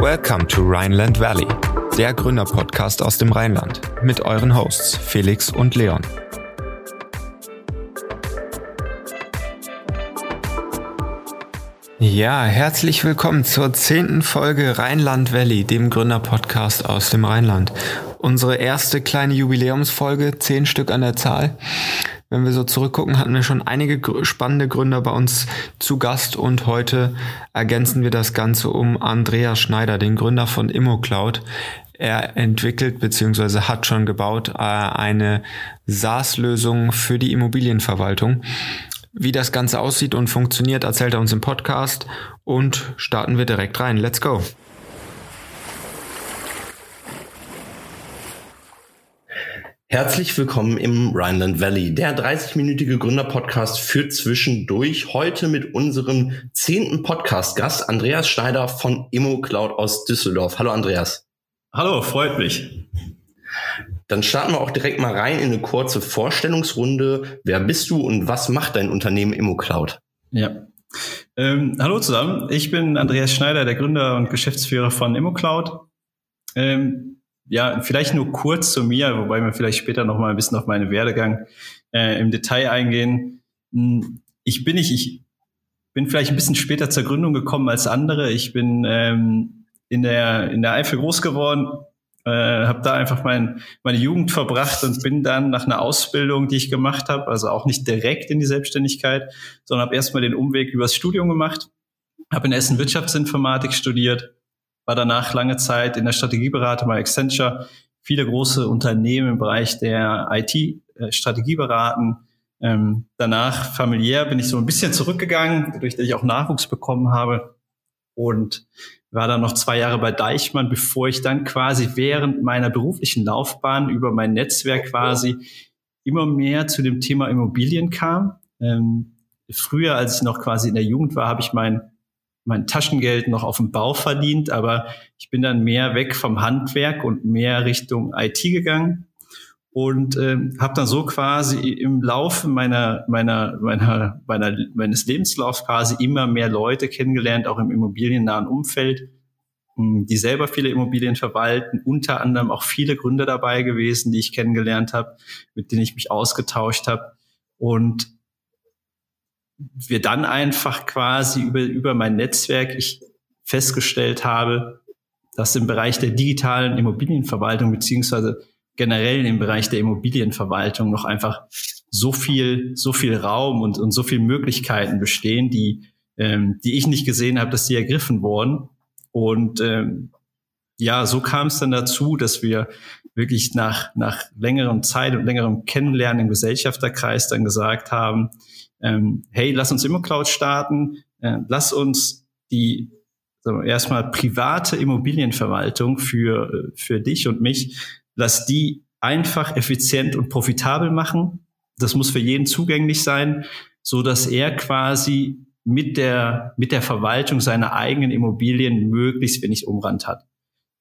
Welcome to Rhineland Valley, der Gründerpodcast aus dem Rheinland mit euren Hosts Felix und Leon. Ja, herzlich willkommen zur zehnten Folge Rheinland Valley, dem Gründerpodcast aus dem Rheinland. Unsere erste kleine Jubiläumsfolge, zehn Stück an der Zahl. Wenn wir so zurückgucken, hatten wir schon einige spannende Gründer bei uns zu Gast und heute ergänzen wir das Ganze um Andreas Schneider, den Gründer von ImmoCloud. Er entwickelt bzw. hat schon gebaut äh, eine SaaS-Lösung für die Immobilienverwaltung. Wie das Ganze aussieht und funktioniert, erzählt er uns im Podcast und starten wir direkt rein. Let's go! Herzlich willkommen im Rhineland Valley, der 30-minütige Gründerpodcast für zwischendurch. Heute mit unserem zehnten Podcast-Gast Andreas Schneider von ImmoCloud aus Düsseldorf. Hallo Andreas. Hallo, freut mich. Dann starten wir auch direkt mal rein in eine kurze Vorstellungsrunde. Wer bist du und was macht dein Unternehmen ImmoCloud? Ja. Ähm, hallo zusammen, ich bin Andreas Schneider, der Gründer und Geschäftsführer von ImmoCloud. Ähm, ja, vielleicht nur kurz zu mir, wobei wir vielleicht später noch mal ein bisschen auf meinen Werdegang äh, im Detail eingehen. Hm, ich bin nicht, ich bin vielleicht ein bisschen später zur Gründung gekommen als andere. Ich bin ähm, in der in der Eifel groß geworden, äh, habe da einfach mein, meine Jugend verbracht und bin dann nach einer Ausbildung, die ich gemacht habe, also auch nicht direkt in die Selbstständigkeit, sondern habe erstmal den Umweg übers Studium gemacht, habe in Essen Wirtschaftsinformatik studiert war danach lange Zeit in der Strategieberatung bei Accenture, viele große Unternehmen im Bereich der IT-Strategie äh, beraten. Ähm, danach familiär bin ich so ein bisschen zurückgegangen, dadurch, dass ich auch Nachwuchs bekommen habe und war dann noch zwei Jahre bei Deichmann, bevor ich dann quasi während meiner beruflichen Laufbahn über mein Netzwerk quasi immer mehr zu dem Thema Immobilien kam. Ähm, früher, als ich noch quasi in der Jugend war, habe ich mein mein Taschengeld noch auf dem Bau verdient, aber ich bin dann mehr weg vom Handwerk und mehr Richtung IT gegangen und ähm, habe dann so quasi im Laufe meiner meiner meiner meiner meines Lebenslaufs quasi immer mehr Leute kennengelernt, auch im immobiliennahen Umfeld, hm, die selber viele Immobilien verwalten, unter anderem auch viele Gründer dabei gewesen, die ich kennengelernt habe, mit denen ich mich ausgetauscht habe und wir dann einfach quasi über, über mein Netzwerk ich festgestellt habe, dass im Bereich der digitalen Immobilienverwaltung beziehungsweise generell im Bereich der Immobilienverwaltung noch einfach so viel, so viel Raum und, und so viel Möglichkeiten bestehen, die, ähm, die ich nicht gesehen habe, dass die ergriffen wurden. Und ähm, ja, so kam es dann dazu, dass wir wirklich nach, nach längerem Zeit und längerem Kennenlernen im Gesellschafterkreis dann gesagt haben, ähm, hey, lass uns ImmoCloud starten, äh, lass uns die wir, erstmal private Immobilienverwaltung für, äh, für dich und mich, lass die einfach, effizient und profitabel machen. Das muss für jeden zugänglich sein, so dass er quasi mit der, mit der Verwaltung seiner eigenen Immobilien möglichst wenig Umrand hat.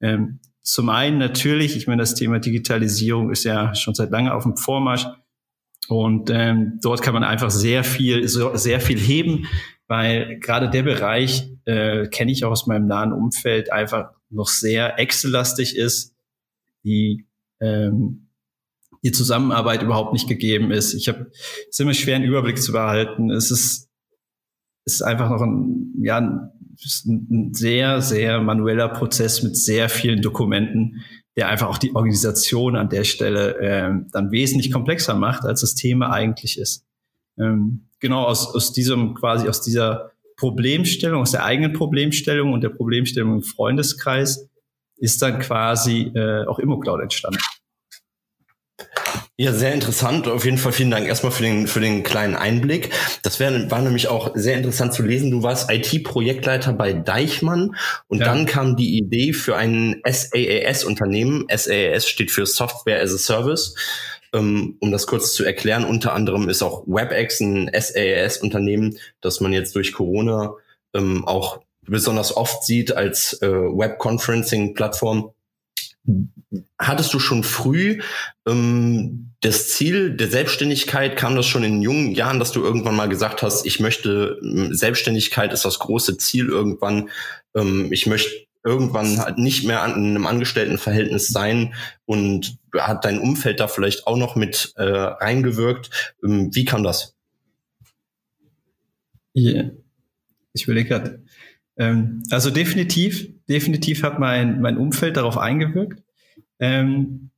Ähm, zum einen natürlich, ich meine, das Thema Digitalisierung ist ja schon seit lange auf dem Vormarsch. Und ähm, dort kann man einfach sehr viel, sehr viel heben, weil gerade der Bereich äh, kenne ich auch aus meinem nahen Umfeld einfach noch sehr Excel-lastig ist, die ähm, die Zusammenarbeit überhaupt nicht gegeben ist. Ich habe es immer schwer, einen Überblick zu behalten. Es ist, es ist einfach noch ein, ja, ein sehr, sehr manueller Prozess mit sehr vielen Dokumenten, der einfach auch die Organisation an der Stelle ähm, dann wesentlich komplexer macht, als das Thema eigentlich ist. Ähm, genau aus, aus diesem quasi aus dieser Problemstellung, aus der eigenen Problemstellung und der Problemstellung im Freundeskreis ist dann quasi äh, auch ImmoCloud entstanden. Ja, sehr interessant. Auf jeden Fall vielen Dank erstmal für den, für den kleinen Einblick. Das wär, war nämlich auch sehr interessant zu lesen. Du warst IT-Projektleiter bei Deichmann und ja. dann kam die Idee für ein SaaS-Unternehmen. SaaS steht für Software as a Service. Ähm, um das kurz zu erklären, unter anderem ist auch WebEx ein SaaS-Unternehmen, das man jetzt durch Corona ähm, auch besonders oft sieht als äh, Web-Conferencing-Plattform Hattest du schon früh ähm, das Ziel der Selbstständigkeit? Kam das schon in jungen Jahren, dass du irgendwann mal gesagt hast, ich möchte, ähm, Selbstständigkeit ist das große Ziel irgendwann, ähm, ich möchte irgendwann halt nicht mehr an einem Angestelltenverhältnis sein und hat dein Umfeld da vielleicht auch noch mit äh, reingewirkt. Ähm, wie kam das? Yeah. Ich überlege gerade. Ähm, also definitiv, definitiv hat mein, mein Umfeld darauf eingewirkt. Ähm,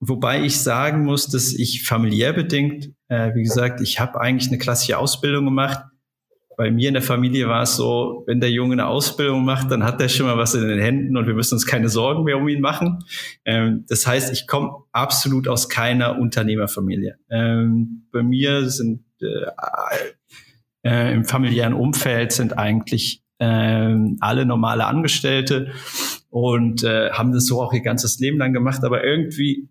wobei ich sagen muss, dass ich familiär bedingt, äh, wie gesagt, ich habe eigentlich eine klassische Ausbildung gemacht bei mir in der Familie war es so, wenn der Junge eine Ausbildung macht, dann hat er schon mal was in den Händen und wir müssen uns keine Sorgen mehr um ihn machen. Ähm, das heißt, ich komme absolut aus keiner Unternehmerfamilie. Ähm, bei mir sind äh, äh, im familiären Umfeld sind eigentlich äh, alle normale Angestellte und äh, haben das so auch ihr ganzes Leben lang gemacht. Aber irgendwie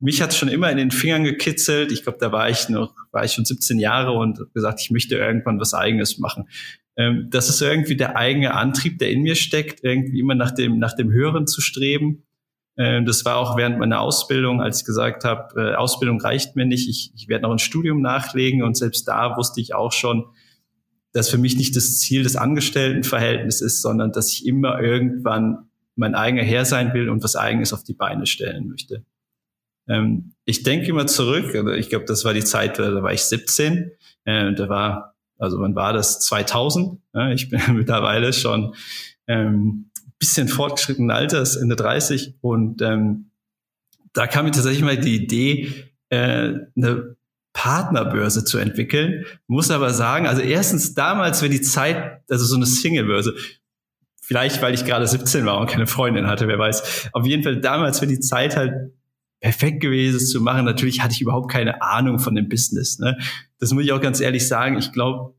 mich hat schon immer in den Fingern gekitzelt. Ich glaube, da war ich noch, war ich schon 17 Jahre und gesagt, ich möchte irgendwann was Eigenes machen. Ähm, das ist irgendwie der eigene Antrieb, der in mir steckt, irgendwie immer nach dem, nach dem Höheren zu streben. Ähm, das war auch während meiner Ausbildung, als ich gesagt habe, äh, Ausbildung reicht mir nicht, ich, ich werde noch ein Studium nachlegen und selbst da wusste ich auch schon, dass für mich nicht das Ziel des Angestelltenverhältnisses ist, sondern dass ich immer irgendwann mein eigener Herr sein will und was Eigenes auf die Beine stellen möchte. Ähm, ich denke immer zurück, ich glaube, das war die Zeit, da war ich 17, äh, da war, also wann war das? 2000. Ja, ich bin mittlerweile schon ähm, bisschen fortgeschrittenen Alters, Ende 30 und ähm, da kam mir tatsächlich mal die Idee, äh, eine Partnerbörse zu entwickeln. Muss aber sagen, also erstens damals wäre die Zeit, also so eine Singlebörse, vielleicht weil ich gerade 17 war und keine Freundin hatte, wer weiß. Auf jeden Fall damals wäre die Zeit halt perfekt gewesen, es zu machen. Natürlich hatte ich überhaupt keine Ahnung von dem Business. Ne? Das muss ich auch ganz ehrlich sagen. Ich glaube,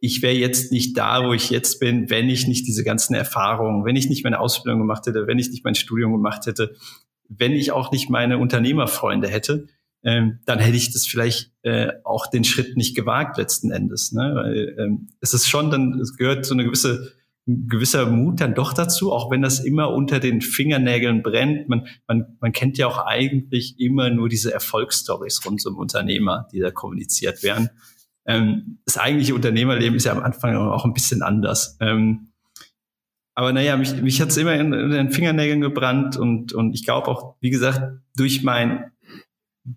ich wäre jetzt nicht da, wo ich jetzt bin, wenn ich nicht diese ganzen Erfahrungen, wenn ich nicht meine Ausbildung gemacht hätte, wenn ich nicht mein Studium gemacht hätte, wenn ich auch nicht meine Unternehmerfreunde hätte, ähm, dann hätte ich das vielleicht äh, auch den Schritt nicht gewagt letzten Endes. Ne? Weil, ähm, es ist schon dann, es gehört so eine gewisse ein gewisser Mut dann doch dazu, auch wenn das immer unter den Fingernägeln brennt. Man, man, man kennt ja auch eigentlich immer nur diese Erfolgsstories rund um Unternehmer, die da kommuniziert werden. Ähm, das eigentliche Unternehmerleben ist ja am Anfang auch ein bisschen anders. Ähm, aber naja, mich, mich hat es immer in, in, den Fingernägeln gebrannt und, und ich glaube auch, wie gesagt, durch mein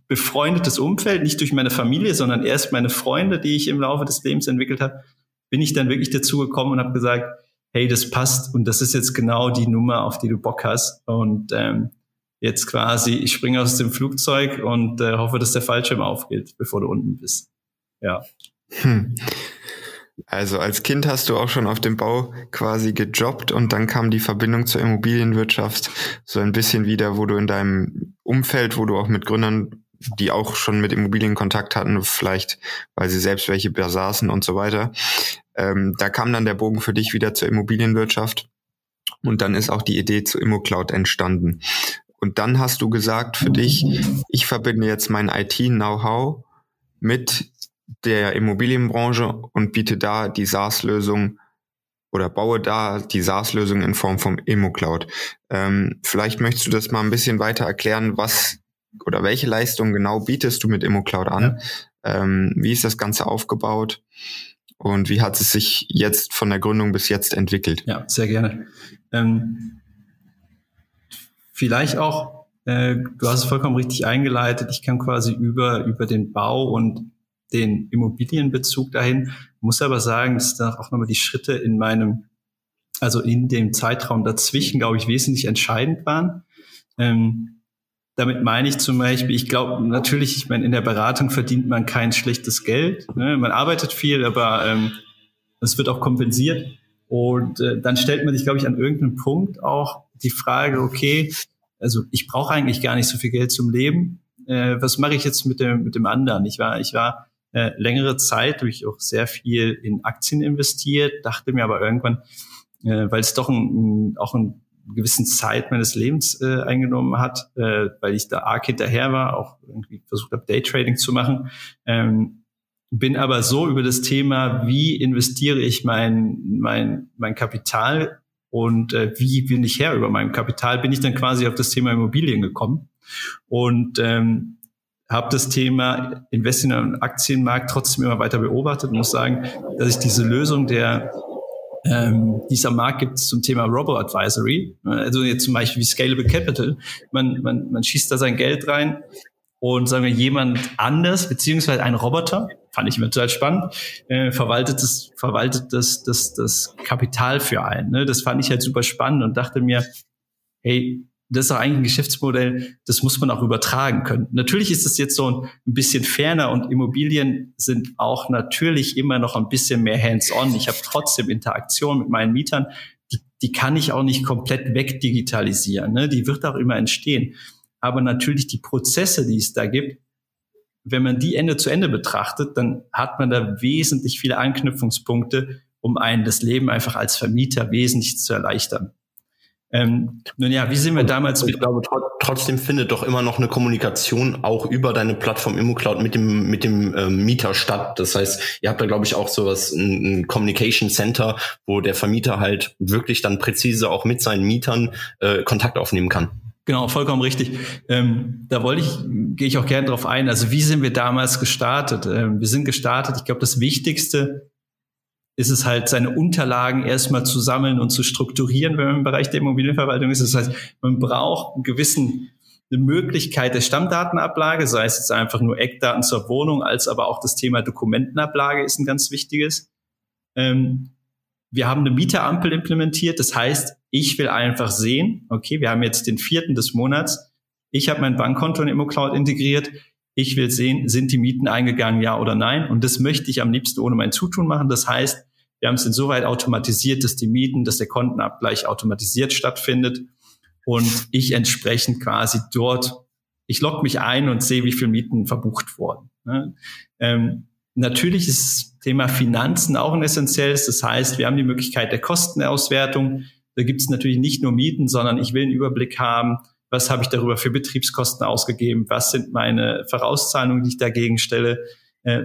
befreundetes Umfeld, nicht durch meine Familie, sondern erst meine Freunde, die ich im Laufe des Lebens entwickelt habe, bin ich dann wirklich dazu gekommen und habe gesagt, hey, das passt und das ist jetzt genau die Nummer, auf die du Bock hast. Und ähm, jetzt quasi, ich springe aus dem Flugzeug und äh, hoffe, dass der Fallschirm aufgeht, bevor du unten bist. Ja. Hm. Also als Kind hast du auch schon auf dem Bau quasi gejobbt und dann kam die Verbindung zur Immobilienwirtschaft so ein bisschen wieder, wo du in deinem Umfeld, wo du auch mit Gründern, die auch schon mit Immobilien Kontakt hatten, vielleicht weil sie selbst welche besaßen und so weiter, ähm, da kam dann der Bogen für dich wieder zur Immobilienwirtschaft und dann ist auch die Idee zu ImmoCloud entstanden. Und dann hast du gesagt für dich, ich verbinde jetzt mein IT-Know-how mit der Immobilienbranche und biete da die SaaS-Lösung oder baue da die SaaS-Lösung in Form von ImmoCloud. Ähm, vielleicht möchtest du das mal ein bisschen weiter erklären, was oder welche Leistungen genau bietest du mit ImmoCloud an? Ja. Ähm, wie ist das Ganze aufgebaut? Und wie hat es sich jetzt von der Gründung bis jetzt entwickelt? Ja, sehr gerne. Ähm, vielleicht auch, äh, du hast es vollkommen richtig eingeleitet. Ich kann quasi über, über den Bau und den Immobilienbezug dahin, muss aber sagen, dass da auch nochmal die Schritte in meinem, also in dem Zeitraum dazwischen, glaube ich, wesentlich entscheidend waren. Ähm, damit meine ich zum Beispiel, ich glaube natürlich, ich meine, in der Beratung verdient man kein schlechtes Geld. Ne? Man arbeitet viel, aber ähm, es wird auch kompensiert. Und äh, dann stellt man sich, glaube ich, an irgendeinem Punkt auch die Frage, okay, also ich brauche eigentlich gar nicht so viel Geld zum Leben. Äh, was mache ich jetzt mit dem, mit dem anderen? Ich war, ich war äh, längere Zeit, habe ich auch sehr viel in Aktien investiert, dachte mir aber irgendwann, äh, weil es doch ein, auch ein gewissen Zeit meines Lebens äh, eingenommen hat, äh, weil ich da arg hinterher war, auch irgendwie versucht habe, Daytrading zu machen. Ähm, bin aber so über das Thema, wie investiere ich mein, mein, mein Kapital und äh, wie bin ich her über mein Kapital, bin ich dann quasi auf das Thema Immobilien gekommen und ähm, habe das Thema Investing im Aktienmarkt trotzdem immer weiter beobachtet und muss sagen, dass ich diese Lösung der ähm, die es am Markt gibt zum Thema Robo-Advisory. Also jetzt zum Beispiel wie Scalable Capital. Man, man, man schießt da sein Geld rein und sagen wir jemand anders, beziehungsweise ein Roboter, fand ich immer total spannend, äh, verwaltet das, verwaltet das, das, das Kapital für einen. Ne? Das fand ich halt super spannend und dachte mir, hey, das ist doch eigentlich ein Geschäftsmodell, das muss man auch übertragen können. Natürlich ist es jetzt so ein bisschen ferner und Immobilien sind auch natürlich immer noch ein bisschen mehr hands-on. Ich habe trotzdem Interaktion mit meinen Mietern. Die, die kann ich auch nicht komplett wegdigitalisieren. Ne? Die wird auch immer entstehen. Aber natürlich die Prozesse, die es da gibt, wenn man die Ende zu Ende betrachtet, dann hat man da wesentlich viele Anknüpfungspunkte, um einen das Leben einfach als Vermieter wesentlich zu erleichtern. Ähm, nun ja, wie sind wir damals? Ich glaube, trotzdem findet doch immer noch eine Kommunikation auch über deine Plattform ImmoCloud mit dem mit dem ähm, Mieter statt. Das heißt, ihr habt da glaube ich auch sowas ein, ein Communication Center, wo der Vermieter halt wirklich dann präzise auch mit seinen Mietern äh, Kontakt aufnehmen kann. Genau, vollkommen richtig. Ähm, da wollte ich, gehe ich auch gerne drauf ein. Also wie sind wir damals gestartet? Ähm, wir sind gestartet. Ich glaube, das Wichtigste ist es halt, seine Unterlagen erstmal zu sammeln und zu strukturieren, wenn man im Bereich der Immobilienverwaltung ist. Das heißt, man braucht einen gewissen eine Möglichkeit der Stammdatenablage, sei es jetzt einfach nur Eckdaten zur Wohnung, als aber auch das Thema Dokumentenablage ist ein ganz wichtiges. Ähm, wir haben eine Mieterampel implementiert. Das heißt, ich will einfach sehen, okay, wir haben jetzt den vierten des Monats. Ich habe mein Bankkonto in ImmoCloud integriert. Ich will sehen, sind die Mieten eingegangen, ja oder nein? Und das möchte ich am liebsten ohne mein Zutun machen. Das heißt, wir haben es insoweit automatisiert, dass die Mieten, dass der Kontenabgleich automatisiert stattfindet und ich entsprechend quasi dort, ich logge mich ein und sehe, wie viel Mieten verbucht wurden. Ne? Ähm, natürlich ist das Thema Finanzen auch ein essentielles. Das heißt, wir haben die Möglichkeit der Kostenauswertung. Da gibt es natürlich nicht nur Mieten, sondern ich will einen Überblick haben, was habe ich darüber für Betriebskosten ausgegeben, was sind meine Vorauszahlungen, die ich dagegen stelle,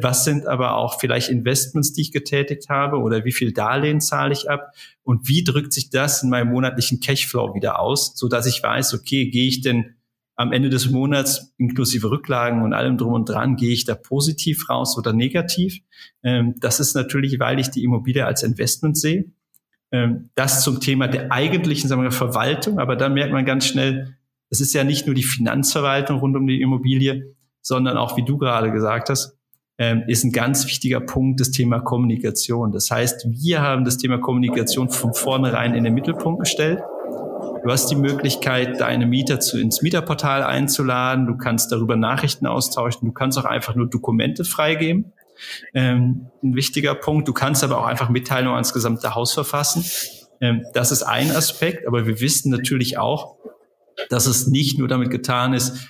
was sind aber auch vielleicht Investments, die ich getätigt habe oder wie viel Darlehen zahle ich ab und wie drückt sich das in meinem monatlichen Cashflow wieder aus, so dass ich weiß, okay, gehe ich denn am Ende des Monats inklusive Rücklagen und allem drum und dran, gehe ich da positiv raus oder negativ? Ähm, das ist natürlich, weil ich die Immobilie als Investment sehe. Ähm, das zum Thema der eigentlichen sagen wir, Verwaltung, aber da merkt man ganz schnell, es ist ja nicht nur die Finanzverwaltung rund um die Immobilie, sondern auch, wie du gerade gesagt hast, ähm, ist ein ganz wichtiger Punkt das Thema Kommunikation. Das heißt, wir haben das Thema Kommunikation von vornherein in den Mittelpunkt gestellt. Du hast die Möglichkeit, deine Mieter zu, ins Mieterportal einzuladen. Du kannst darüber Nachrichten austauschen. Du kannst auch einfach nur Dokumente freigeben. Ähm, ein wichtiger Punkt. Du kannst aber auch einfach Mitteilungen ans gesamte Haus verfassen. Ähm, das ist ein Aspekt. Aber wir wissen natürlich auch, dass es nicht nur damit getan ist,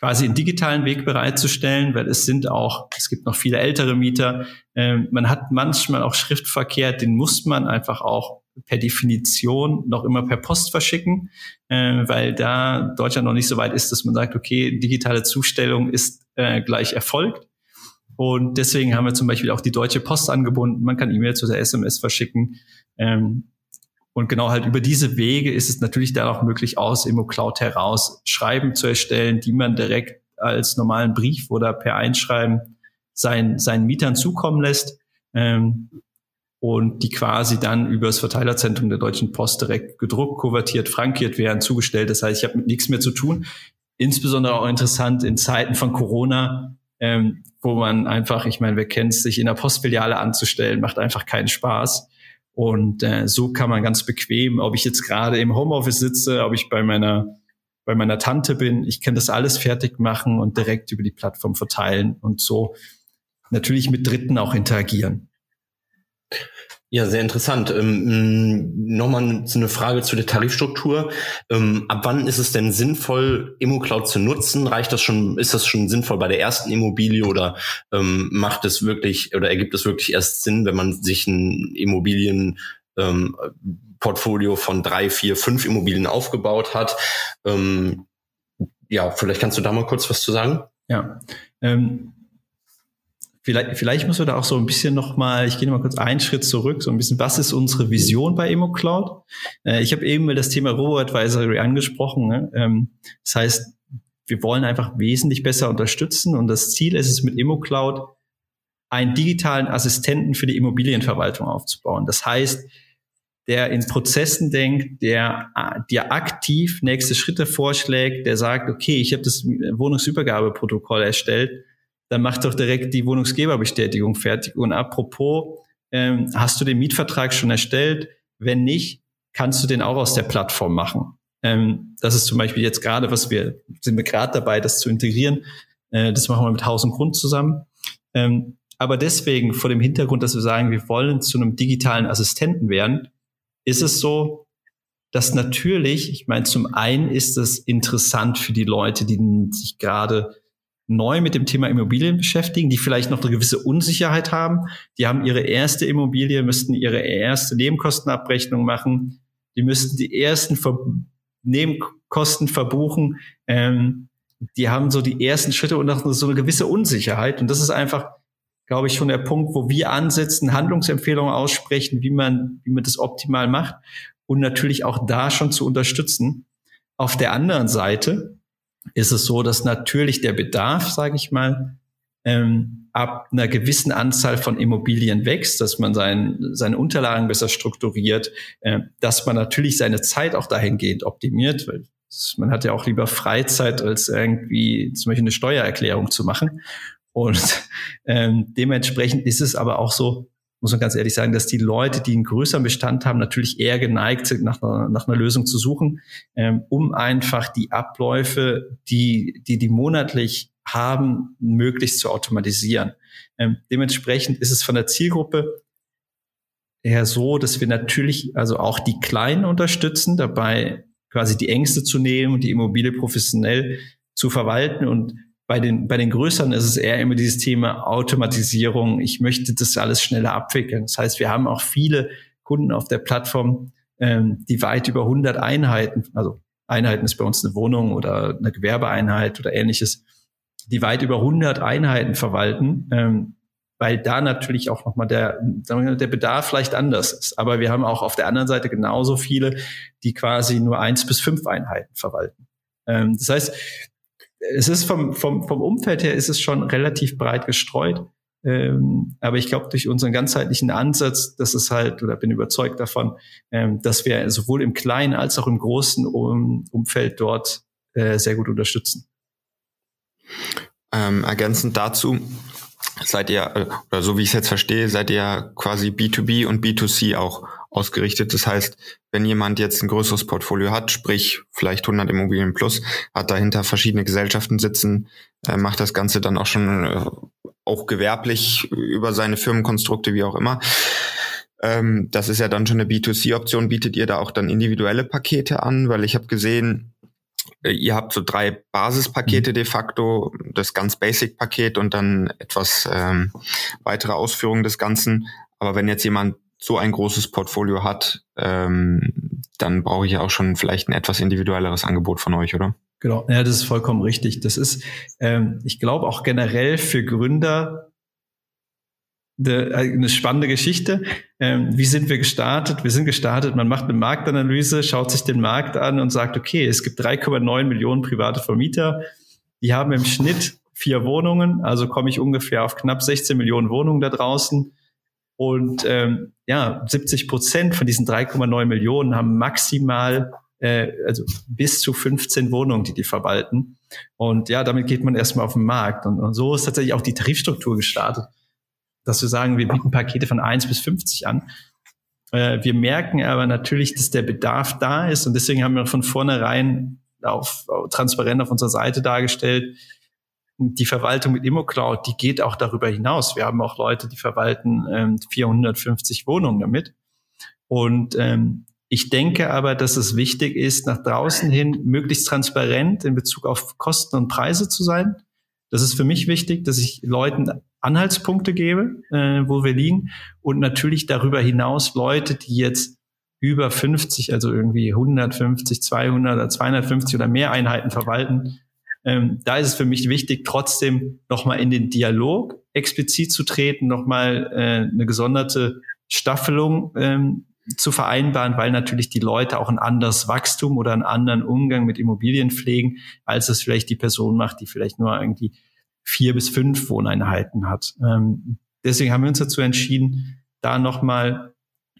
quasi einen digitalen Weg bereitzustellen, weil es sind auch, es gibt noch viele ältere Mieter. Ähm, man hat manchmal auch Schriftverkehr, den muss man einfach auch per Definition noch immer per Post verschicken, äh, weil da Deutschland noch nicht so weit ist, dass man sagt, okay, digitale Zustellung ist äh, gleich erfolgt. Und deswegen haben wir zum Beispiel auch die Deutsche Post angebunden. Man kann E-Mails oder SMS verschicken. Ähm, und genau halt über diese Wege ist es natürlich dann auch möglich, aus ImmoCloud heraus Schreiben zu erstellen, die man direkt als normalen Brief oder per Einschreiben seinen, seinen Mietern zukommen lässt. Ähm, und die quasi dann über das Verteilerzentrum der Deutschen Post direkt gedruckt, kuvertiert, frankiert werden, zugestellt. Das heißt, ich habe mit nichts mehr zu tun. Insbesondere auch interessant in Zeiten von Corona, ähm, wo man einfach, ich meine, wer kennt sich in der Postfiliale anzustellen, macht einfach keinen Spaß. Und äh, so kann man ganz bequem, ob ich jetzt gerade im Homeoffice sitze, ob ich bei meiner bei meiner Tante bin, ich kann das alles fertig machen und direkt über die Plattform verteilen und so natürlich mit Dritten auch interagieren. Ja, sehr interessant. Ähm, Nochmal so eine Frage zu der Tarifstruktur. Ähm, ab wann ist es denn sinnvoll, ImmoCloud zu nutzen? Reicht das schon, ist das schon sinnvoll bei der ersten Immobilie oder ähm, macht es wirklich oder ergibt es wirklich erst Sinn, wenn man sich ein Immobilienportfolio ähm, von drei, vier, fünf Immobilien aufgebaut hat? Ähm, ja, vielleicht kannst du da mal kurz was zu sagen? Ja. Ähm Vielleicht, vielleicht müssen wir da auch so ein bisschen nochmal, ich gehe noch mal kurz einen Schritt zurück, so ein bisschen, was ist unsere Vision bei ImmoCloud? Äh, ich habe eben mal das Thema Robo-Advisory angesprochen. Ne? Ähm, das heißt, wir wollen einfach wesentlich besser unterstützen und das Ziel ist es mit ImmoCloud, einen digitalen Assistenten für die Immobilienverwaltung aufzubauen. Das heißt, der in Prozessen denkt, der dir aktiv nächste Schritte vorschlägt, der sagt, okay, ich habe das Wohnungsübergabeprotokoll erstellt, dann mach doch direkt die Wohnungsgeberbestätigung fertig. Und apropos, ähm, hast du den Mietvertrag schon erstellt? Wenn nicht, kannst du den auch aus der Plattform machen. Ähm, das ist zum Beispiel jetzt gerade, was wir, sind wir gerade dabei, das zu integrieren. Äh, das machen wir mit Haus und Grund zusammen. Ähm, aber deswegen, vor dem Hintergrund, dass wir sagen, wir wollen zu einem digitalen Assistenten werden, ist es so, dass natürlich, ich meine, zum einen ist es interessant für die Leute, die sich gerade neu mit dem Thema Immobilien beschäftigen, die vielleicht noch eine gewisse Unsicherheit haben. Die haben ihre erste Immobilie, müssten ihre erste Nebenkostenabrechnung machen. Die müssten die ersten Ver Nebenkosten verbuchen. Ähm, die haben so die ersten Schritte und noch so eine gewisse Unsicherheit. Und das ist einfach, glaube ich, schon der Punkt, wo wir ansetzen, Handlungsempfehlungen aussprechen, wie man, wie man das optimal macht und natürlich auch da schon zu unterstützen. Auf der anderen Seite ist es so, dass natürlich der Bedarf, sage ich mal, ähm, ab einer gewissen Anzahl von Immobilien wächst, dass man sein, seine Unterlagen besser strukturiert, äh, dass man natürlich seine Zeit auch dahingehend optimiert, weil man hat ja auch lieber Freizeit, als irgendwie zum Beispiel eine Steuererklärung zu machen. Und ähm, dementsprechend ist es aber auch so, muss man ganz ehrlich sagen, dass die Leute, die einen größeren Bestand haben, natürlich eher geneigt sind, nach einer, nach einer Lösung zu suchen, ähm, um einfach die Abläufe, die, die die monatlich haben, möglichst zu automatisieren. Ähm, dementsprechend ist es von der Zielgruppe eher so, dass wir natürlich also auch die Kleinen unterstützen, dabei quasi die Ängste zu nehmen und die Immobilie professionell zu verwalten. Und bei den, bei den Größeren ist es eher immer dieses Thema Automatisierung. Ich möchte das alles schneller abwickeln. Das heißt, wir haben auch viele Kunden auf der Plattform, ähm, die weit über 100 Einheiten, also Einheiten ist bei uns eine Wohnung oder eine Gewerbeeinheit oder ähnliches, die weit über 100 Einheiten verwalten. Ähm, weil da natürlich auch nochmal der, der Bedarf vielleicht anders ist. Aber wir haben auch auf der anderen Seite genauso viele, die quasi nur eins bis fünf Einheiten verwalten. Ähm, das heißt, es ist vom, vom, vom Umfeld her ist es schon relativ breit gestreut. Ähm, aber ich glaube, durch unseren ganzheitlichen Ansatz, das ist halt, oder bin überzeugt davon, ähm, dass wir sowohl im kleinen als auch im großen um, Umfeld dort äh, sehr gut unterstützen. Ähm, ergänzend dazu, seid ihr, äh, oder so wie ich es jetzt verstehe, seid ihr quasi B2B und B2C auch ausgerichtet. Das heißt, wenn jemand jetzt ein größeres Portfolio hat, sprich vielleicht 100 Immobilien plus, hat dahinter verschiedene Gesellschaften sitzen, äh, macht das Ganze dann auch schon äh, auch gewerblich über seine Firmenkonstrukte, wie auch immer. Ähm, das ist ja dann schon eine B2C-Option. Bietet ihr da auch dann individuelle Pakete an? Weil ich habe gesehen, äh, ihr habt so drei Basispakete mhm. de facto, das ganz Basic-Paket und dann etwas ähm, weitere Ausführungen des Ganzen. Aber wenn jetzt jemand so ein großes Portfolio hat, ähm, dann brauche ich ja auch schon vielleicht ein etwas individuelleres Angebot von euch, oder? Genau, ja, das ist vollkommen richtig. Das ist, ähm, ich glaube auch generell für Gründer eine spannende Geschichte. Ähm, wie sind wir gestartet? Wir sind gestartet, man macht eine Marktanalyse, schaut sich den Markt an und sagt, okay, es gibt 3,9 Millionen private Vermieter, die haben im Schnitt vier Wohnungen, also komme ich ungefähr auf knapp 16 Millionen Wohnungen da draußen. Und ähm, ja, 70 Prozent von diesen 3,9 Millionen haben maximal, äh, also bis zu 15 Wohnungen, die die verwalten. Und ja, damit geht man erstmal auf den Markt. Und, und so ist tatsächlich auch die Tarifstruktur gestartet dass wir sagen, wir bieten Pakete von 1 bis 50 an. Äh, wir merken aber natürlich, dass der Bedarf da ist und deswegen haben wir von vornherein auf, auf transparent auf unserer Seite dargestellt, die Verwaltung mit ImmoCloud, die geht auch darüber hinaus. Wir haben auch Leute, die verwalten ähm, 450 Wohnungen damit. Und ähm, ich denke aber, dass es wichtig ist, nach draußen hin möglichst transparent in Bezug auf Kosten und Preise zu sein. Das ist für mich wichtig, dass ich Leuten Anhaltspunkte gebe, äh, wo wir liegen. Und natürlich darüber hinaus Leute, die jetzt über 50, also irgendwie 150, 200 oder 250 oder mehr Einheiten verwalten. Ähm, da ist es für mich wichtig, trotzdem nochmal in den Dialog explizit zu treten, nochmal äh, eine gesonderte Staffelung ähm, zu vereinbaren, weil natürlich die Leute auch ein anderes Wachstum oder einen anderen Umgang mit Immobilien pflegen, als es vielleicht die Person macht, die vielleicht nur irgendwie vier bis fünf Wohneinheiten hat. Ähm, deswegen haben wir uns dazu entschieden, da nochmal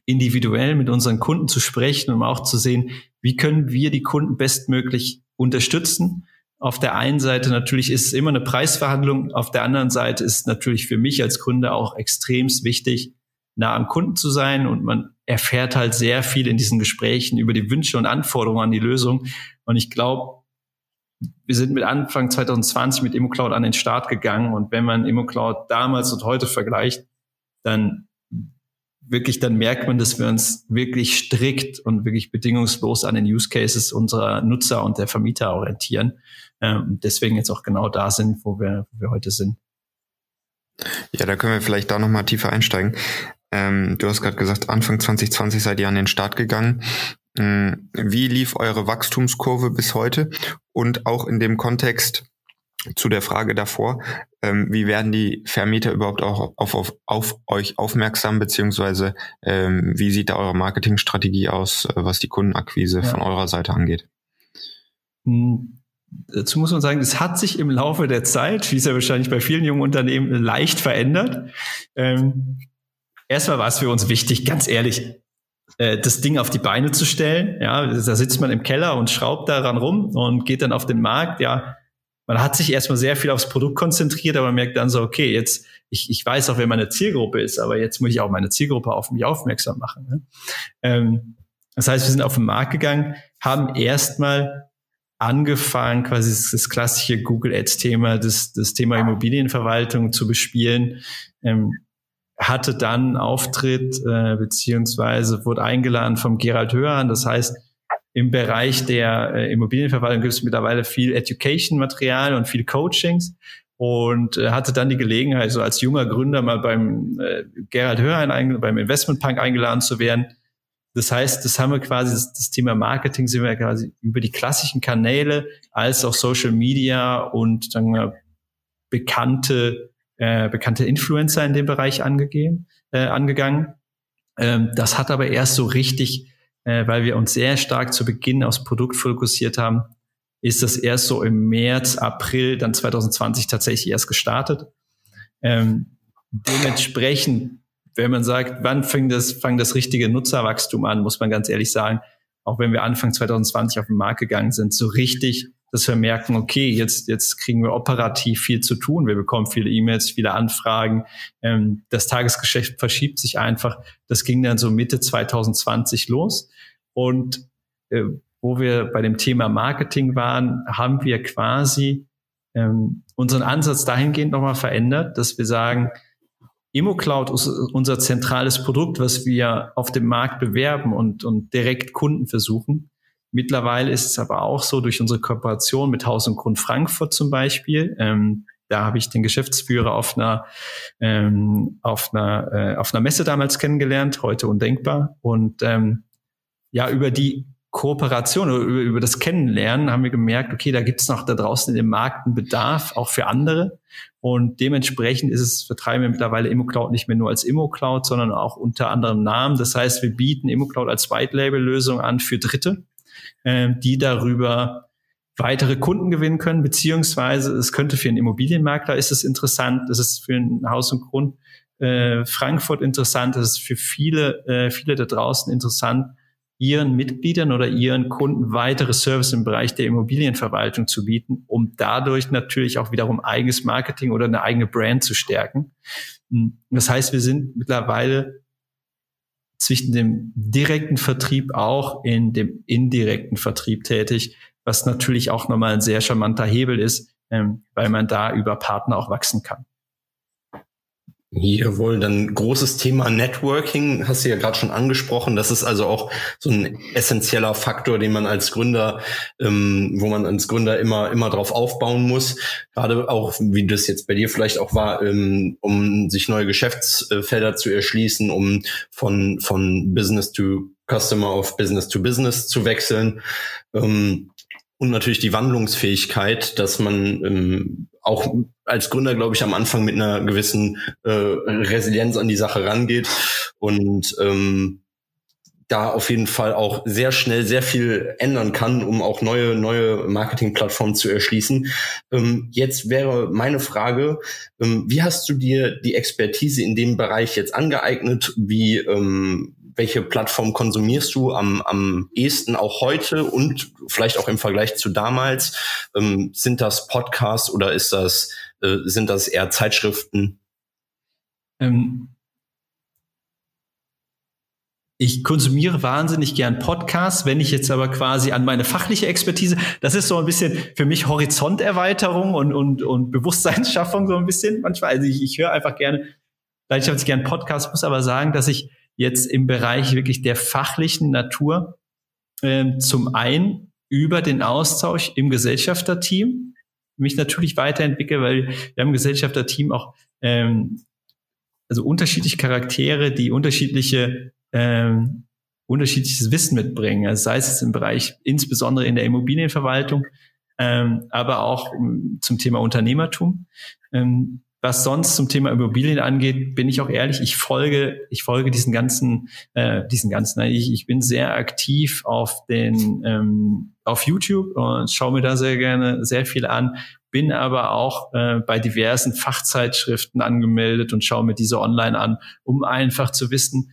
individuell mit unseren Kunden zu sprechen, um auch zu sehen, wie können wir die Kunden bestmöglich unterstützen. Auf der einen Seite natürlich ist es immer eine Preisverhandlung, auf der anderen Seite ist natürlich für mich als Gründer auch extremst wichtig, nah am Kunden zu sein und man erfährt halt sehr viel in diesen Gesprächen über die Wünsche und Anforderungen an die Lösung. Und ich glaube, wir sind mit Anfang 2020 mit ImmoCloud an den Start gegangen und wenn man ImmoCloud damals und heute vergleicht, dann wirklich, dann merkt man, dass wir uns wirklich strikt und wirklich bedingungslos an den Use Cases unserer Nutzer und der Vermieter orientieren. Ähm, deswegen jetzt auch genau da sind, wo wir, wo wir heute sind. Ja, da können wir vielleicht da nochmal tiefer einsteigen. Ähm, du hast gerade gesagt, Anfang 2020 seid ihr an den Start gegangen. Ähm, wie lief eure Wachstumskurve bis heute? Und auch in dem Kontext zu der Frage davor, ähm, wie werden die Vermieter überhaupt auch auf, auf, auf euch aufmerksam, beziehungsweise ähm, wie sieht da eure Marketingstrategie aus, äh, was die Kundenakquise ja. von eurer Seite angeht? Hm. Dazu muss man sagen, es hat sich im Laufe der Zeit, wie es ja wahrscheinlich bei vielen jungen Unternehmen, leicht verändert. Ähm, erstmal war es für uns wichtig, ganz ehrlich, äh, das Ding auf die Beine zu stellen. Ja, da sitzt man im Keller und schraubt daran rum und geht dann auf den Markt. Ja, man hat sich erstmal sehr viel aufs Produkt konzentriert, aber man merkt dann so, okay, jetzt, ich, ich weiß auch, wer meine Zielgruppe ist, aber jetzt muss ich auch meine Zielgruppe auf mich aufmerksam machen. Ne? Ähm, das heißt, wir sind auf den Markt gegangen, haben erstmal angefangen, quasi das, das klassische Google Ads Thema, das, das Thema Immobilienverwaltung zu bespielen. Ähm, hatte dann Auftritt äh, beziehungsweise wurde eingeladen vom Gerald Hörhan. Das heißt, im Bereich der äh, Immobilienverwaltung gibt es mittlerweile viel Education-Material und viel Coachings und äh, hatte dann die Gelegenheit, so als junger Gründer mal beim äh, Gerald Hörhan beim Investmentpunk eingeladen zu werden. Das heißt, das haben wir quasi, das, das, Thema Marketing sind wir quasi über die klassischen Kanäle als auch Social Media und sagen wir, bekannte äh, bekannte Influencer in dem Bereich angegeben, äh, angegangen. Ähm, das hat aber erst so richtig, äh, weil wir uns sehr stark zu Beginn aufs Produkt fokussiert haben, ist das erst so im März, April dann 2020 tatsächlich erst gestartet. Ähm, dementsprechend, wenn man sagt, wann fängt das, fängt das richtige Nutzerwachstum an, muss man ganz ehrlich sagen, auch wenn wir Anfang 2020 auf den Markt gegangen sind, so richtig dass wir merken, okay, jetzt, jetzt kriegen wir operativ viel zu tun. Wir bekommen viele E-Mails, viele Anfragen. Ähm, das Tagesgeschäft verschiebt sich einfach. Das ging dann so Mitte 2020 los. Und äh, wo wir bei dem Thema Marketing waren, haben wir quasi ähm, unseren Ansatz dahingehend nochmal verändert, dass wir sagen, ImmoCloud ist unser zentrales Produkt, was wir auf dem Markt bewerben und, und direkt Kunden versuchen. Mittlerweile ist es aber auch so durch unsere Kooperation mit Haus und Grund Frankfurt zum Beispiel. Ähm, da habe ich den Geschäftsführer auf einer ähm, auf einer äh, auf einer Messe damals kennengelernt, heute undenkbar. Und ähm, ja, über die Kooperation oder über, über das Kennenlernen haben wir gemerkt, okay, da gibt es noch da draußen in dem Markt einen Bedarf, auch für andere. Und dementsprechend ist es, vertreiben wir mittlerweile ImmoCloud nicht mehr nur als ImmoCloud, sondern auch unter anderem Namen. Das heißt, wir bieten ImmoCloud als White-Label-Lösung an für Dritte äh, die darüber weitere Kunden gewinnen können, beziehungsweise es könnte für einen Immobilienmakler ist es interessant, es ist für ein Haus und Grund äh, Frankfurt interessant, es ist für viele, äh, viele da draußen interessant, ihren Mitgliedern oder ihren Kunden weitere Service im Bereich der Immobilienverwaltung zu bieten, um dadurch natürlich auch wiederum eigenes Marketing oder eine eigene Brand zu stärken. Hm, das heißt, wir sind mittlerweile zwischen dem direkten Vertrieb auch in dem indirekten Vertrieb tätig, was natürlich auch nochmal ein sehr charmanter Hebel ist, ähm, weil man da über Partner auch wachsen kann. Jawohl, dann großes Thema Networking, hast du ja gerade schon angesprochen. Das ist also auch so ein essentieller Faktor, den man als Gründer, ähm, wo man als Gründer immer immer drauf aufbauen muss. Gerade auch, wie das jetzt bei dir vielleicht auch war, ähm, um sich neue Geschäftsfelder zu erschließen, um von von Business to Customer auf Business to Business zu wechseln. Ähm, und natürlich die Wandlungsfähigkeit, dass man ähm, auch als Gründer, glaube ich, am Anfang mit einer gewissen äh, Resilienz an die Sache rangeht und ähm, da auf jeden Fall auch sehr schnell sehr viel ändern kann, um auch neue neue Marketingplattformen zu erschließen. Ähm, jetzt wäre meine Frage: ähm, Wie hast du dir die Expertise in dem Bereich jetzt angeeignet? Wie ähm, welche Plattform konsumierst du am, am ehesten auch heute und vielleicht auch im Vergleich zu damals? Ähm, sind das Podcasts oder ist das, äh, sind das eher Zeitschriften? Ähm, ich konsumiere wahnsinnig gern Podcasts, wenn ich jetzt aber quasi an meine fachliche Expertise, das ist so ein bisschen für mich Horizonterweiterung und, und, und Bewusstseinsschaffung so ein bisschen manchmal. Also ich, ich höre einfach gerne, vielleicht habe ich gern Podcasts, muss aber sagen, dass ich jetzt im Bereich wirklich der fachlichen Natur äh, zum einen über den Austausch im Gesellschafterteam mich natürlich weiterentwickle, weil wir haben Gesellschafterteam auch ähm, also unterschiedliche Charaktere, die unterschiedliche ähm, unterschiedliches Wissen mitbringen. Also sei es im Bereich, insbesondere in der Immobilienverwaltung, ähm, aber auch um, ähm, zum Thema Unternehmertum. Ähm, was sonst zum Thema Immobilien angeht, bin ich auch ehrlich, ich folge, ich folge diesen ganzen, äh, diesen ganzen, ich, ich bin sehr aktiv auf den, ähm, auf YouTube und schaue mir da sehr gerne sehr viel an, bin aber auch äh, bei diversen Fachzeitschriften angemeldet und schaue mir diese online an, um einfach zu wissen,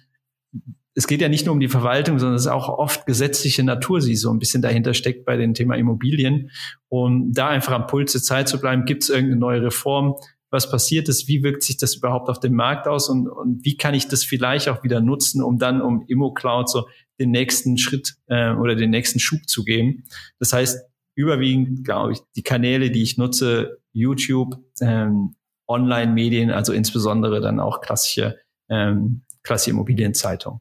es geht ja nicht nur um die Verwaltung, sondern es ist auch oft gesetzliche Natur, die so ein bisschen dahinter steckt bei dem Thema Immobilien. Um da einfach am Puls der Zeit zu bleiben, gibt es irgendeine neue Reform? Was passiert ist? Wie wirkt sich das überhaupt auf den Markt aus? Und, und wie kann ich das vielleicht auch wieder nutzen, um dann um ImmoCloud so den nächsten Schritt äh, oder den nächsten Schub zu geben? Das heißt, überwiegend, glaube ich, die Kanäle, die ich nutze, YouTube, ähm, Online-Medien, also insbesondere dann auch klassische ähm, klassische Immobilienzeitung.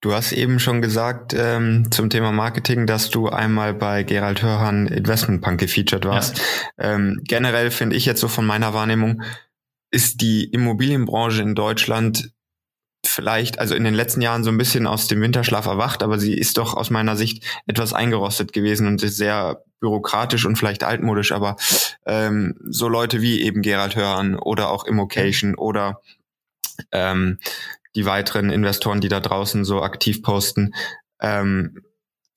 Du hast eben schon gesagt ähm, zum Thema Marketing, dass du einmal bei Gerald Hörhan Investment Punk gefeatured warst. Ja. Ähm, generell finde ich jetzt so von meiner Wahrnehmung, ist die Immobilienbranche in Deutschland vielleicht, also in den letzten Jahren so ein bisschen aus dem Winterschlaf erwacht, aber sie ist doch aus meiner Sicht etwas eingerostet gewesen und ist sehr bürokratisch und vielleicht altmodisch, aber ähm, so Leute wie eben Gerald Hörhan oder auch Immocation oder ähm, die weiteren Investoren, die da draußen so aktiv posten, ähm,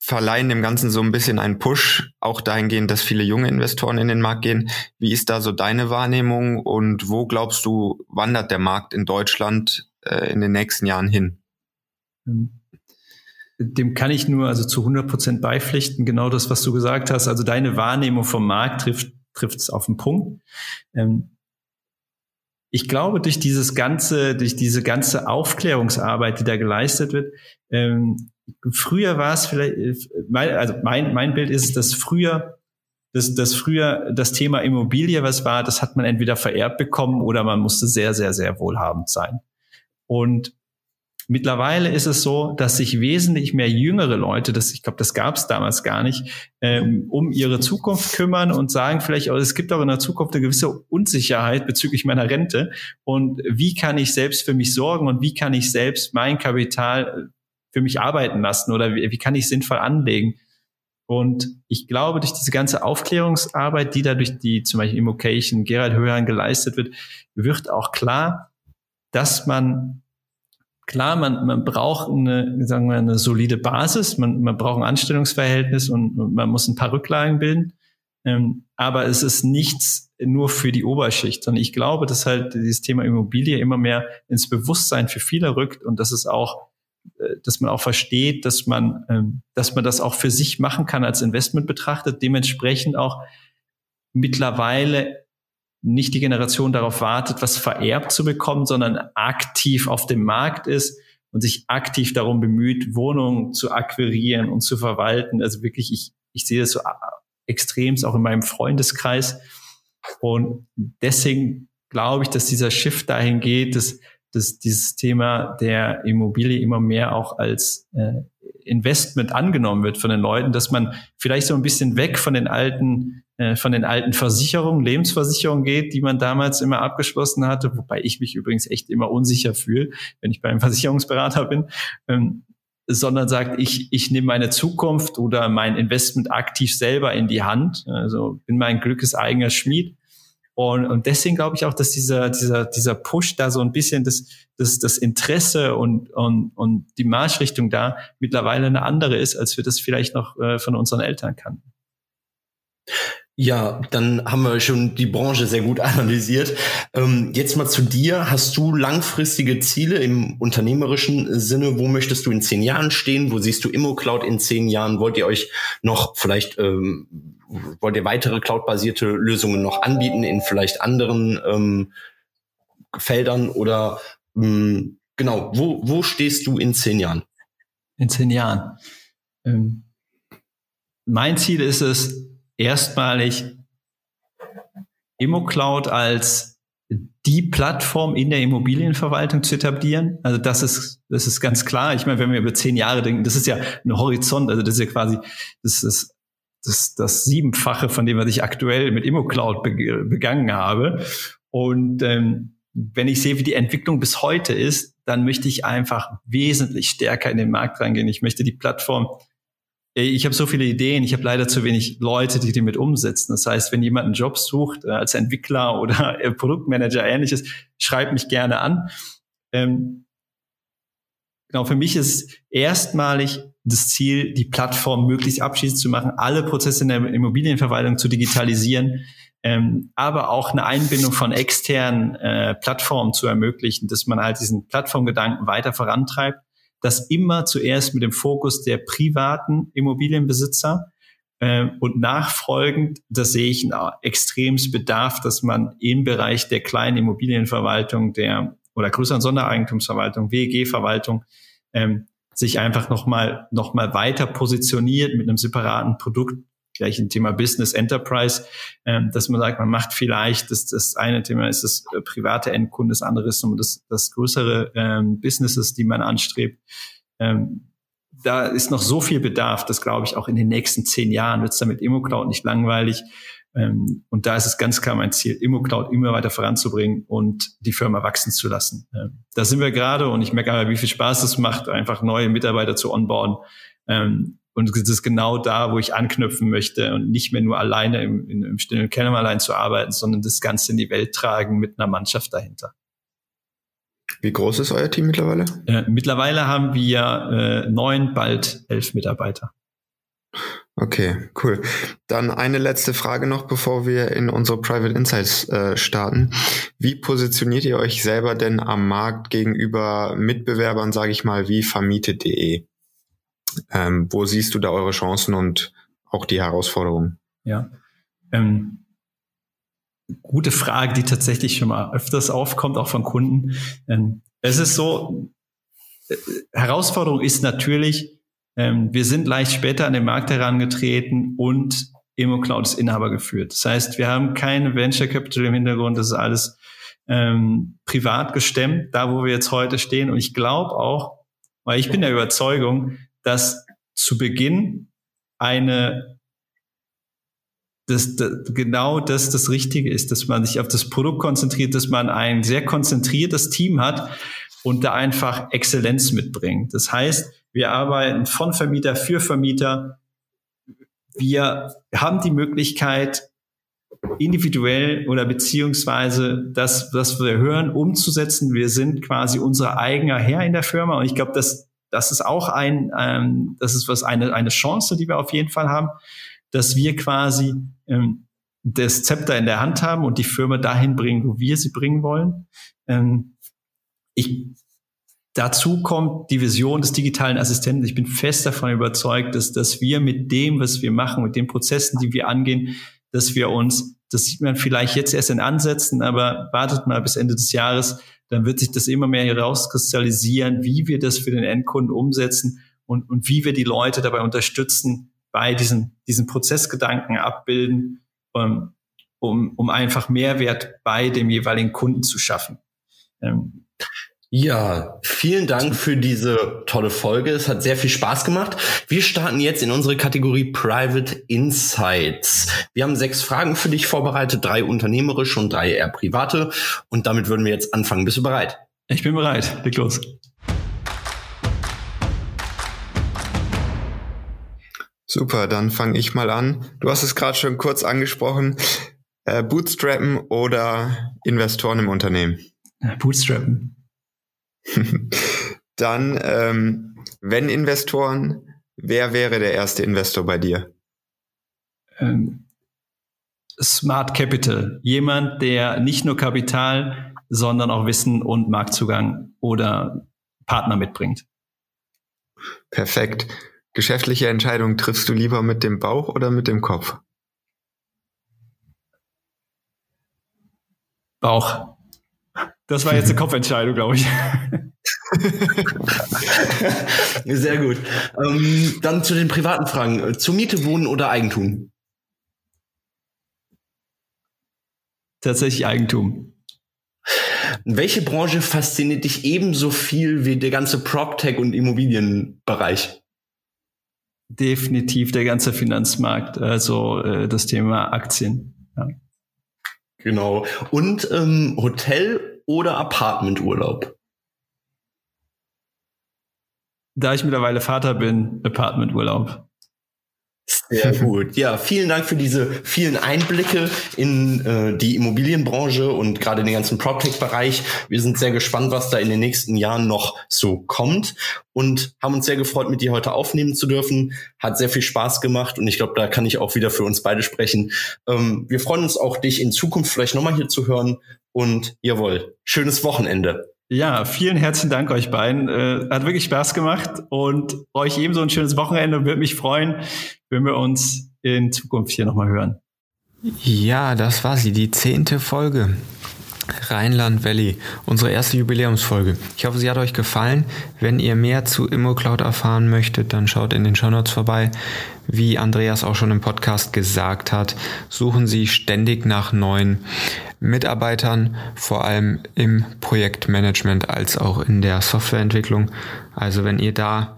verleihen dem Ganzen so ein bisschen einen Push, auch dahingehend, dass viele junge Investoren in den Markt gehen. Wie ist da so deine Wahrnehmung und wo glaubst du, wandert der Markt in Deutschland äh, in den nächsten Jahren hin? Ähm, dem kann ich nur also zu 100 Prozent beipflichten. Genau das, was du gesagt hast. Also deine Wahrnehmung vom Markt trifft trifft es auf den Punkt. Ähm, ich glaube, durch dieses ganze, durch diese ganze Aufklärungsarbeit, die da geleistet wird, ähm, früher war es vielleicht, also mein, mein Bild ist, dass früher, dass, dass früher das Thema Immobilie was war, das hat man entweder vererbt bekommen oder man musste sehr, sehr, sehr wohlhabend sein. Und Mittlerweile ist es so, dass sich wesentlich mehr jüngere Leute, das, ich glaube, das gab es damals gar nicht, ähm, um ihre Zukunft kümmern und sagen vielleicht, oh, es gibt auch in der Zukunft eine gewisse Unsicherheit bezüglich meiner Rente und wie kann ich selbst für mich sorgen und wie kann ich selbst mein Kapital für mich arbeiten lassen oder wie, wie kann ich sinnvoll anlegen? Und ich glaube, durch diese ganze Aufklärungsarbeit, die da durch die zum Beispiel Immocation, Gerald Höhern geleistet wird, wird auch klar, dass man klar, man, man braucht eine, sagen wir, eine solide Basis, man, man braucht ein Anstellungsverhältnis und, man muss ein paar Rücklagen bilden. Ähm, aber es ist nichts nur für die Oberschicht, sondern ich glaube, dass halt dieses Thema Immobilie immer mehr ins Bewusstsein für viele rückt und dass es auch, äh, dass man auch versteht, dass man, ähm, dass man das auch für sich machen kann als Investment betrachtet, dementsprechend auch mittlerweile nicht die Generation darauf wartet, was vererbt zu bekommen, sondern aktiv auf dem Markt ist und sich aktiv darum bemüht, Wohnungen zu akquirieren und zu verwalten. Also wirklich, ich, ich sehe das so extremst auch in meinem Freundeskreis. Und deswegen glaube ich, dass dieser Shift dahin geht, dass, dass dieses Thema der Immobilie immer mehr auch als äh, Investment angenommen wird von den Leuten, dass man vielleicht so ein bisschen weg von den alten von den alten Versicherungen, Lebensversicherungen geht, die man damals immer abgeschlossen hatte, wobei ich mich übrigens echt immer unsicher fühle, wenn ich beim Versicherungsberater bin, ähm, sondern sagt, ich, ich nehme meine Zukunft oder mein Investment aktiv selber in die Hand, also bin mein Glückes eigener Schmied. Und, und deswegen glaube ich auch, dass dieser, dieser, dieser Push da so ein bisschen das, das, das Interesse und, und, und die Marschrichtung da mittlerweile eine andere ist, als wir das vielleicht noch äh, von unseren Eltern kannten. Ja, dann haben wir schon die Branche sehr gut analysiert. Ähm, jetzt mal zu dir. Hast du langfristige Ziele im unternehmerischen Sinne? Wo möchtest du in zehn Jahren stehen? Wo siehst du ImmoCloud in zehn Jahren? Wollt ihr euch noch vielleicht, ähm, wollt ihr weitere cloudbasierte Lösungen noch anbieten in vielleicht anderen ähm, Feldern? Oder ähm, genau, wo, wo stehst du in zehn Jahren? In zehn Jahren. Ähm, mein Ziel ist es, erstmalig ImmoCloud als die Plattform in der Immobilienverwaltung zu etablieren. Also das ist, das ist ganz klar. Ich meine, wenn wir über zehn Jahre denken, das ist ja ein Horizont, also das ist ja quasi, das ist das, das Siebenfache von dem, was ich aktuell mit ImmoCloud begangen habe. Und ähm, wenn ich sehe, wie die Entwicklung bis heute ist, dann möchte ich einfach wesentlich stärker in den Markt reingehen. Ich möchte die Plattform ich habe so viele Ideen, ich habe leider zu wenig Leute, die die mit umsetzen. Das heißt, wenn jemand einen Job sucht, äh, als Entwickler oder Produktmanager, ähnliches, schreibt mich gerne an. Ähm, genau, für mich ist erstmalig das Ziel, die Plattform möglichst abschließend zu machen, alle Prozesse in der Immobilienverwaltung zu digitalisieren, ähm, aber auch eine Einbindung von externen äh, Plattformen zu ermöglichen, dass man halt diesen Plattformgedanken weiter vorantreibt das immer zuerst mit dem Fokus der privaten Immobilienbesitzer äh, und nachfolgend, das sehe ich ein extremes Bedarf, dass man im Bereich der kleinen Immobilienverwaltung, der oder größeren Sondereigentumsverwaltung, WEG-Verwaltung, ähm, sich einfach nochmal noch mal weiter positioniert mit einem separaten Produkt, gleich ein Thema Business Enterprise, ähm, dass man sagt, man macht vielleicht, das, das eine Thema ist das äh, private Endkunde, das andere ist das, das größere ähm, Businesses, die man anstrebt. Ähm, da ist noch so viel Bedarf, dass glaube ich auch in den nächsten zehn Jahren wird es damit ImmoCloud nicht langweilig. Ähm, und da ist es ganz klar mein Ziel, ImmoCloud immer weiter voranzubringen und die Firma wachsen zu lassen. Ähm, da sind wir gerade und ich merke aber, wie viel Spaß es macht, einfach neue Mitarbeiter zu onboarden. Ähm, und das ist genau da, wo ich anknüpfen möchte und nicht mehr nur alleine im, im stillen Kämmerlein zu arbeiten, sondern das Ganze in die Welt tragen mit einer Mannschaft dahinter. Wie groß ist euer Team mittlerweile? Äh, mittlerweile haben wir äh, neun, bald elf Mitarbeiter. Okay, cool. Dann eine letzte Frage noch, bevor wir in unsere Private Insights äh, starten. Wie positioniert ihr euch selber denn am Markt gegenüber Mitbewerbern, sage ich mal, wie vermietet.de? Ähm, wo siehst du da eure Chancen und auch die Herausforderungen? Ja, ähm, gute Frage, die tatsächlich schon mal öfters aufkommt, auch von Kunden. Ähm, es ist so, äh, Herausforderung ist natürlich, ähm, wir sind leicht später an den Markt herangetreten und ImmoCloud ist Inhaber geführt. Das heißt, wir haben keine Venture Capital im Hintergrund, das ist alles ähm, privat gestemmt, da wo wir jetzt heute stehen. Und ich glaube auch, weil ich bin der Überzeugung, dass zu Beginn eine dass das, genau das das Richtige ist, dass man sich auf das Produkt konzentriert, dass man ein sehr konzentriertes Team hat und da einfach Exzellenz mitbringt. Das heißt, wir arbeiten von Vermieter für Vermieter. Wir haben die Möglichkeit, individuell oder beziehungsweise das, was wir hören, umzusetzen. Wir sind quasi unser eigener Herr in der Firma und ich glaube, dass das ist auch ein, ähm, das ist was eine, eine Chance, die wir auf jeden Fall haben, dass wir quasi ähm, das Zepter in der Hand haben und die Firma dahin bringen, wo wir sie bringen wollen. Ähm, ich, dazu kommt die Vision des digitalen Assistenten. Ich bin fest davon überzeugt, dass, dass wir mit dem, was wir machen, mit den Prozessen, die wir angehen, dass wir uns, das sieht man vielleicht jetzt erst in Ansätzen, aber wartet mal bis Ende des Jahres, dann wird sich das immer mehr herauskristallisieren, wie wir das für den Endkunden umsetzen und, und wie wir die Leute dabei unterstützen, bei diesen, diesen Prozessgedanken abbilden, um, um, um einfach Mehrwert bei dem jeweiligen Kunden zu schaffen. Ähm, ja, vielen Dank für diese tolle Folge. Es hat sehr viel Spaß gemacht. Wir starten jetzt in unsere Kategorie Private Insights. Wir haben sechs Fragen für dich vorbereitet, drei unternehmerische und drei eher private. Und damit würden wir jetzt anfangen. Bist du bereit? Ich bin bereit. Leg los. Super, dann fange ich mal an. Du hast es gerade schon kurz angesprochen. Äh, Bootstrappen oder Investoren im Unternehmen? Bootstrappen. Dann, ähm, wenn Investoren, wer wäre der erste Investor bei dir? Ähm, Smart Capital. Jemand, der nicht nur Kapital, sondern auch Wissen und Marktzugang oder Partner mitbringt. Perfekt. Geschäftliche Entscheidungen triffst du lieber mit dem Bauch oder mit dem Kopf? Bauch. Das war jetzt eine Kopfentscheidung, glaube ich. Sehr gut. Ähm, dann zu den privaten Fragen. Zur Miete, Wohnen oder Eigentum? Tatsächlich Eigentum. Welche Branche fasziniert dich ebenso viel wie der ganze PropTech und Immobilienbereich? Definitiv der ganze Finanzmarkt, also äh, das Thema Aktien. Ja. Genau. Und ähm, Hotel oder Apartmenturlaub? Da ich mittlerweile Vater bin, Apartmenturlaub. Sehr gut. Ja, vielen Dank für diese vielen Einblicke in äh, die Immobilienbranche und gerade den ganzen PropTech-Bereich. Wir sind sehr gespannt, was da in den nächsten Jahren noch so kommt und haben uns sehr gefreut, mit dir heute aufnehmen zu dürfen. Hat sehr viel Spaß gemacht und ich glaube, da kann ich auch wieder für uns beide sprechen. Ähm, wir freuen uns auch, dich in Zukunft vielleicht nochmal hier zu hören und jawohl, schönes Wochenende. Ja, vielen herzlichen Dank euch beiden. Äh, hat wirklich Spaß gemacht und euch ebenso ein schönes Wochenende. Würde mich freuen, wenn wir uns in Zukunft hier nochmal hören. Ja, das war sie, die zehnte Folge. Rheinland Valley, unsere erste Jubiläumsfolge. Ich hoffe, sie hat euch gefallen. Wenn ihr mehr zu ImmoCloud erfahren möchtet, dann schaut in den Shownotes vorbei. Wie Andreas auch schon im Podcast gesagt hat, suchen sie ständig nach neuen Mitarbeitern, vor allem im Projektmanagement als auch in der Softwareentwicklung. Also wenn ihr da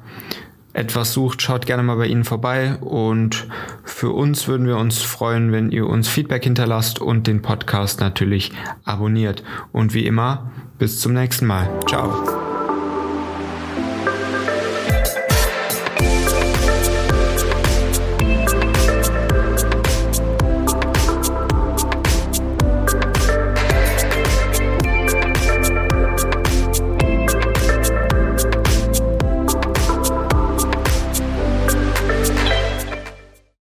etwas sucht, schaut gerne mal bei Ihnen vorbei und für uns würden wir uns freuen, wenn ihr uns Feedback hinterlasst und den Podcast natürlich abonniert. Und wie immer, bis zum nächsten Mal. Ciao.